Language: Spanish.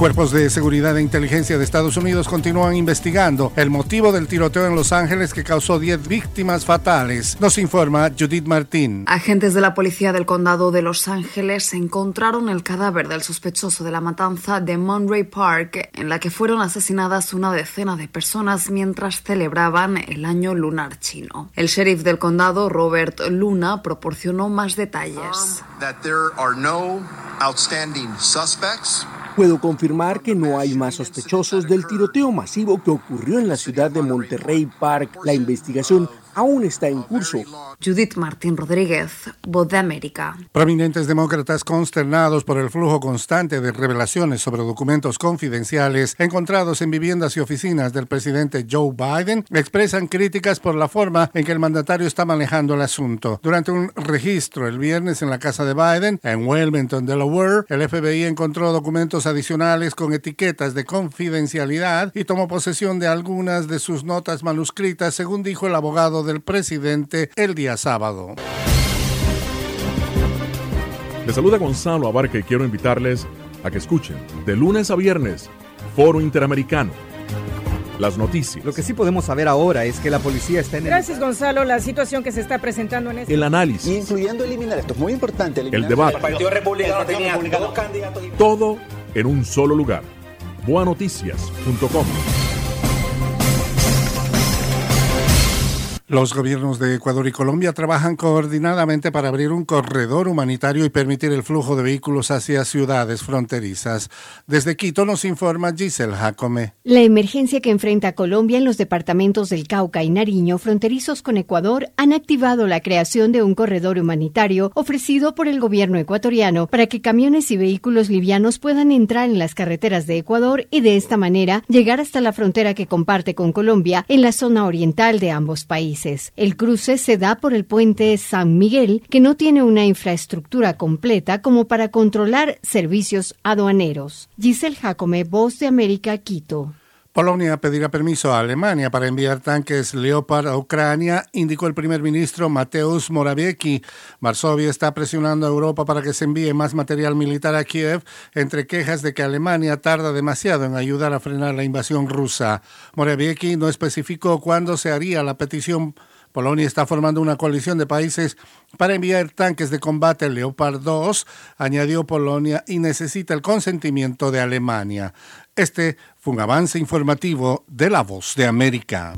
Cuerpos de seguridad e inteligencia de Estados Unidos continúan investigando el motivo del tiroteo en Los Ángeles que causó 10 víctimas fatales. Nos informa Judith Martín. Agentes de la policía del condado de Los Ángeles encontraron el cadáver del sospechoso de la matanza de Monterey Park, en la que fueron asesinadas una decena de personas mientras celebraban el año lunar chino. El sheriff del condado, Robert Luna, proporcionó más detalles. Puedo confirmar que no hay más sospechosos del tiroteo masivo que ocurrió en la ciudad de Monterrey Park. La investigación aún está en curso. Judith Martín Rodríguez, Voz de América. Prominentes demócratas consternados por el flujo constante de revelaciones sobre documentos confidenciales encontrados en viviendas y oficinas del presidente Joe Biden expresan críticas por la forma en que el mandatario está manejando el asunto. Durante un registro el viernes en la casa de Biden, en Wilmington, Delaware, el FBI encontró documentos adicionales con etiquetas de confidencialidad y tomó posesión de algunas de sus notas manuscritas, según dijo el abogado del presidente el día sábado. Les saluda Gonzalo Abarca y quiero invitarles a que escuchen de lunes a viernes Foro Interamericano. Las noticias. Lo que sí podemos saber ahora es que la policía está en el... Gracias, Gonzalo. La situación que se está presentando en este... El análisis. Incluyendo eliminar, esto es muy importante. El debate. El Partido Republicano tenía dos candidatos. Todo en un solo lugar. Boanoticias.com. Los gobiernos de Ecuador y Colombia trabajan coordinadamente para abrir un corredor humanitario y permitir el flujo de vehículos hacia ciudades fronterizas. Desde Quito nos informa Giselle Jacome. La emergencia que enfrenta Colombia en los departamentos del Cauca y Nariño, fronterizos con Ecuador, han activado la creación de un corredor humanitario ofrecido por el gobierno ecuatoriano para que camiones y vehículos livianos puedan entrar en las carreteras de Ecuador y de esta manera llegar hasta la frontera que comparte con Colombia en la zona oriental de ambos El cruce se da por el puente San Miguel, que no tiene una infraestructura completa como para controlar servicios aduaneros. Giselle Jacome, Voz de América, Quito. Polonia pedirá permiso a Alemania para enviar tanques Leopard a Ucrania, indicó el primer ministro Mateusz Morawiecki. Varsovia está presionando a Europa para que se envíe más material militar a Kiev, entre quejas de que Alemania tarda demasiado en ayudar a frenar la invasión rusa. Morawiecki no especificó cuándo se haría la petición Polonia está formando una coalición de países para enviar tanques de combate Leopard 2, añadió Polonia, y necesita el consentimiento de Alemania. Este fue un avance informativo de La Voz de América.